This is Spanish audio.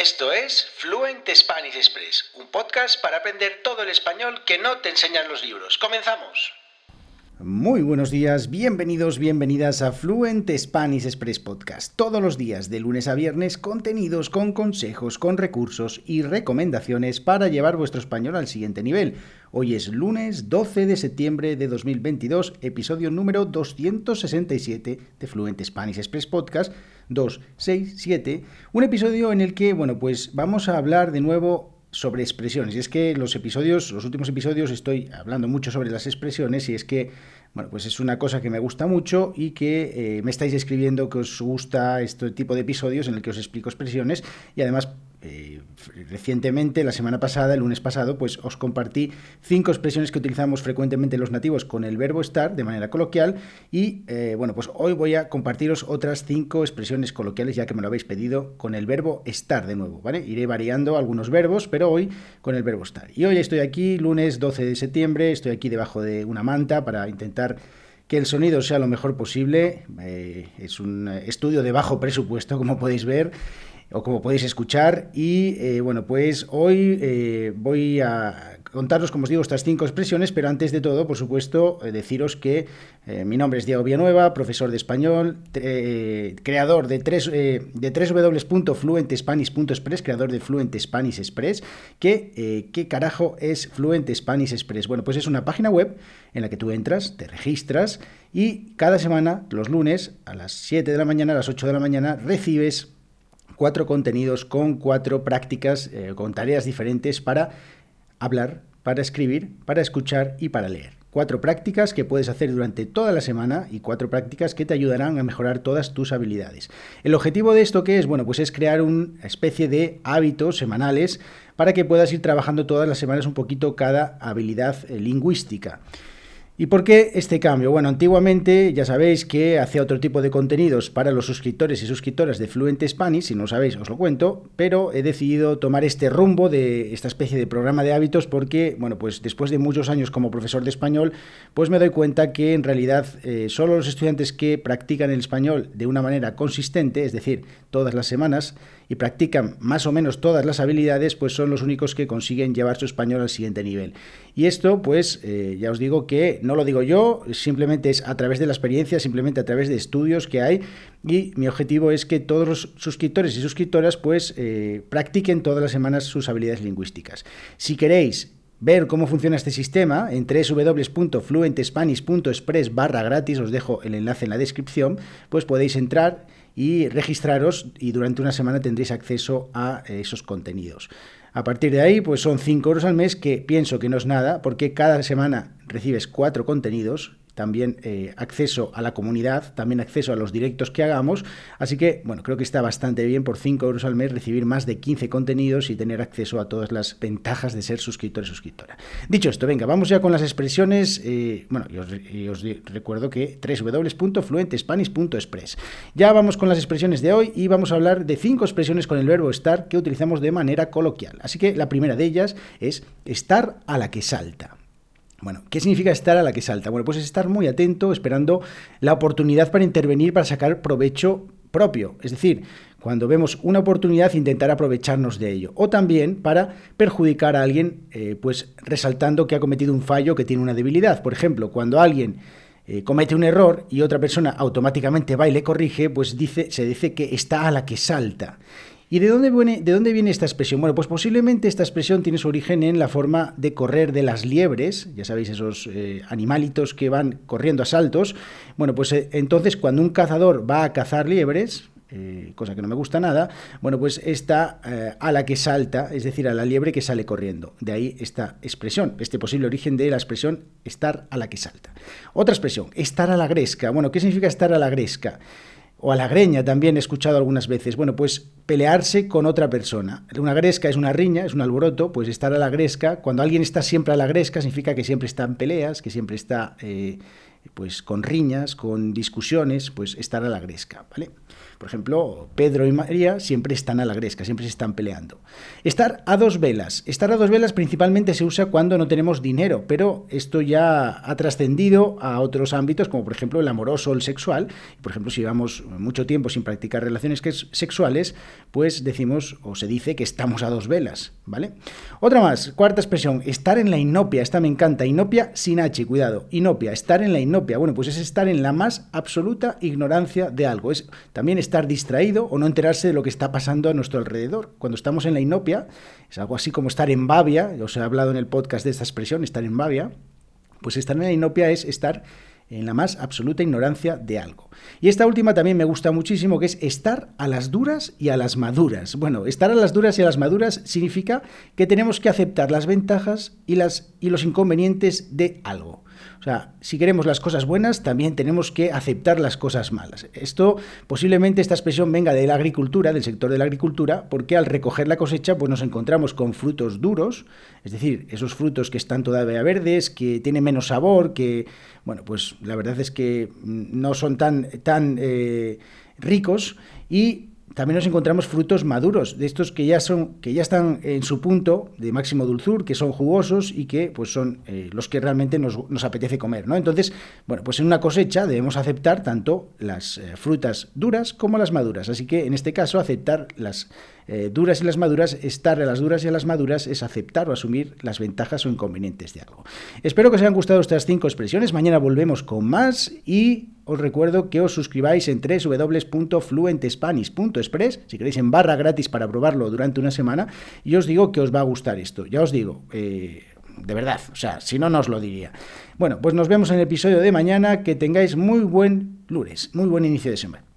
Esto es Fluent Spanish Express, un podcast para aprender todo el español que no te enseñan los libros. ¡Comenzamos! Muy buenos días, bienvenidos, bienvenidas a Fluent Spanish Express Podcast. Todos los días, de lunes a viernes, contenidos con consejos, con recursos y recomendaciones para llevar vuestro español al siguiente nivel. Hoy es lunes 12 de septiembre de 2022, episodio número 267 de Fluent Spanish Express Podcast 267, un episodio en el que, bueno, pues vamos a hablar de nuevo sobre expresiones. Y es que los episodios, los últimos episodios, estoy hablando mucho sobre las expresiones y es que, bueno, pues es una cosa que me gusta mucho y que eh, me estáis escribiendo que os gusta este tipo de episodios en el que os explico expresiones y además eh, recientemente, la semana pasada, el lunes pasado, pues os compartí cinco expresiones que utilizamos frecuentemente los nativos con el verbo estar de manera coloquial y eh, bueno, pues hoy voy a compartiros otras cinco expresiones coloquiales ya que me lo habéis pedido con el verbo estar de nuevo, ¿vale? Iré variando algunos verbos, pero hoy con el verbo estar. Y hoy estoy aquí, lunes 12 de septiembre, estoy aquí debajo de una manta para intentar que el sonido sea lo mejor posible. Eh, es un estudio de bajo presupuesto, como podéis ver o como podéis escuchar. Y eh, bueno, pues hoy eh, voy a contaros, como os digo, estas cinco expresiones, pero antes de todo, por supuesto, eh, deciros que mi nombre es Diego Villanueva, profesor de español, creador de, tres, de www.fluentespanish.express, creador de Fluent Spanish Express. Que, ¿Qué carajo es Fluent Spanish Express? Bueno, pues es una página web en la que tú entras, te registras y cada semana, los lunes, a las 7 de la mañana, a las 8 de la mañana, recibes cuatro contenidos con cuatro prácticas, eh, con tareas diferentes para hablar, para escribir, para escuchar y para leer. Cuatro prácticas que puedes hacer durante toda la semana y cuatro prácticas que te ayudarán a mejorar todas tus habilidades. El objetivo de esto que es, bueno, pues es crear una especie de hábitos semanales para que puedas ir trabajando todas las semanas un poquito cada habilidad eh, lingüística. ¿Y por qué este cambio? Bueno, antiguamente ya sabéis que hacía otro tipo de contenidos para los suscriptores y suscriptoras de Fluent Spanish, si no lo sabéis os lo cuento, pero he decidido tomar este rumbo de esta especie de programa de hábitos porque, bueno, pues después de muchos años como profesor de español, pues me doy cuenta que en realidad eh, solo los estudiantes que practican el español de una manera consistente, es decir, todas las semanas, y practican más o menos todas las habilidades, pues son los únicos que consiguen llevar su español al siguiente nivel. Y esto, pues, eh, ya os digo que no lo digo yo, simplemente es a través de la experiencia, simplemente a través de estudios que hay, y mi objetivo es que todos los suscriptores y suscriptoras, pues, eh, practiquen todas las semanas sus habilidades lingüísticas. Si queréis ver cómo funciona este sistema en www.fluentespanish.express barra gratis, os dejo el enlace en la descripción, pues podéis entrar y registraros y durante una semana tendréis acceso a eh, esos contenidos. A partir de ahí, pues son 5 euros al mes, que pienso que no es nada, porque cada semana recibes cuatro contenidos también eh, acceso a la comunidad, también acceso a los directos que hagamos. Así que, bueno, creo que está bastante bien por 5 euros al mes recibir más de 15 contenidos y tener acceso a todas las ventajas de ser suscriptor y suscriptora. Dicho esto, venga, vamos ya con las expresiones. Eh, bueno, y os, recuerdo que www.fluentespanish.express. Ya vamos con las expresiones de hoy y vamos a hablar de cinco expresiones con el verbo estar que utilizamos de manera coloquial. Así que la primera de ellas es estar a la que salta. Bueno, ¿qué significa estar a la que salta? Bueno, pues es estar muy atento, esperando la oportunidad para intervenir, para sacar provecho propio. Es decir, cuando vemos una oportunidad, intentar aprovecharnos de ello. O también para perjudicar a alguien, eh, pues resaltando que ha cometido un fallo, que tiene una debilidad. Por ejemplo, cuando alguien eh, comete un error y otra persona automáticamente va y le corrige, pues se dice que está a la que salta. ¿Y de dónde, viene, de dónde viene esta expresión? Bueno, pues posiblemente esta expresión tiene su origen en la forma de correr de las liebres, ya sabéis, esos eh, animalitos que van corriendo a saltos. Bueno, pues eh, entonces cuando un cazador va a cazar liebres, eh, cosa que no me gusta nada, bueno, pues está a la que salta, es decir, a la liebre que sale corriendo. De ahí esta expresión, este posible origen de la expresión estar a la que salta. Otra expresión, estar a la gresca. Bueno, ¿qué significa estar a la gresca? O a la greña también he escuchado algunas veces. Bueno, pues pelearse con otra persona. Una gresca es una riña, es un alboroto, pues estar a la gresca, cuando alguien está siempre a la gresca significa que siempre está en peleas, que siempre está... Eh, pues con riñas, con discusiones, pues estar a la gresca, ¿vale? Por ejemplo, Pedro y María siempre están a la gresca, siempre se están peleando. Estar a dos velas. Estar a dos velas principalmente se usa cuando no tenemos dinero, pero esto ya ha trascendido a otros ámbitos, como por ejemplo el amoroso o el sexual. Por ejemplo, si llevamos mucho tiempo sin practicar relaciones sexuales, pues decimos o se dice que estamos a dos velas, ¿vale? Otra más, cuarta expresión, estar en la inopia. Esta me encanta. Inopia sin H, cuidado. Inopia, estar en la inopia. Bueno, pues es estar en la más absoluta ignorancia de algo. Es también estar distraído o no enterarse de lo que está pasando a nuestro alrededor. Cuando estamos en la inopia, es algo así como estar en babia, os he hablado en el podcast de esta expresión, estar en babia, pues estar en la inopia es estar en la más absoluta ignorancia de algo. Y esta última también me gusta muchísimo, que es estar a las duras y a las maduras. Bueno, estar a las duras y a las maduras significa que tenemos que aceptar las ventajas y, las, y los inconvenientes de algo. O sea, si queremos las cosas buenas, también tenemos que aceptar las cosas malas. Esto, posiblemente esta expresión venga de la agricultura, del sector de la agricultura, porque al recoger la cosecha, pues nos encontramos con frutos duros, es decir, esos frutos que están todavía verdes, que tienen menos sabor, que, bueno, pues la verdad es que no son tan, tan eh, ricos y también nos encontramos frutos maduros, de estos que ya son, que ya están en su punto de máximo dulzur, que son jugosos y que pues son eh, los que realmente nos, apetece comer. ¿no? Entonces, bueno, pues en una cosecha debemos aceptar tanto las eh, frutas duras como las maduras. Así que en este caso, aceptar las eh, duras y las maduras, estar a las duras y a las maduras es aceptar o asumir las ventajas o inconvenientes de algo. Espero que os hayan gustado estas cinco expresiones. Mañana volvemos con más y os recuerdo que os suscribáis en www.fluentespanish.express, si queréis en barra gratis para probarlo durante una semana, y os digo que os va a gustar esto. Ya os digo, eh, de verdad, o sea, si no, no os lo diría. Bueno, pues nos vemos en el episodio de mañana, que tengáis muy buen lunes, muy buen inicio de semana.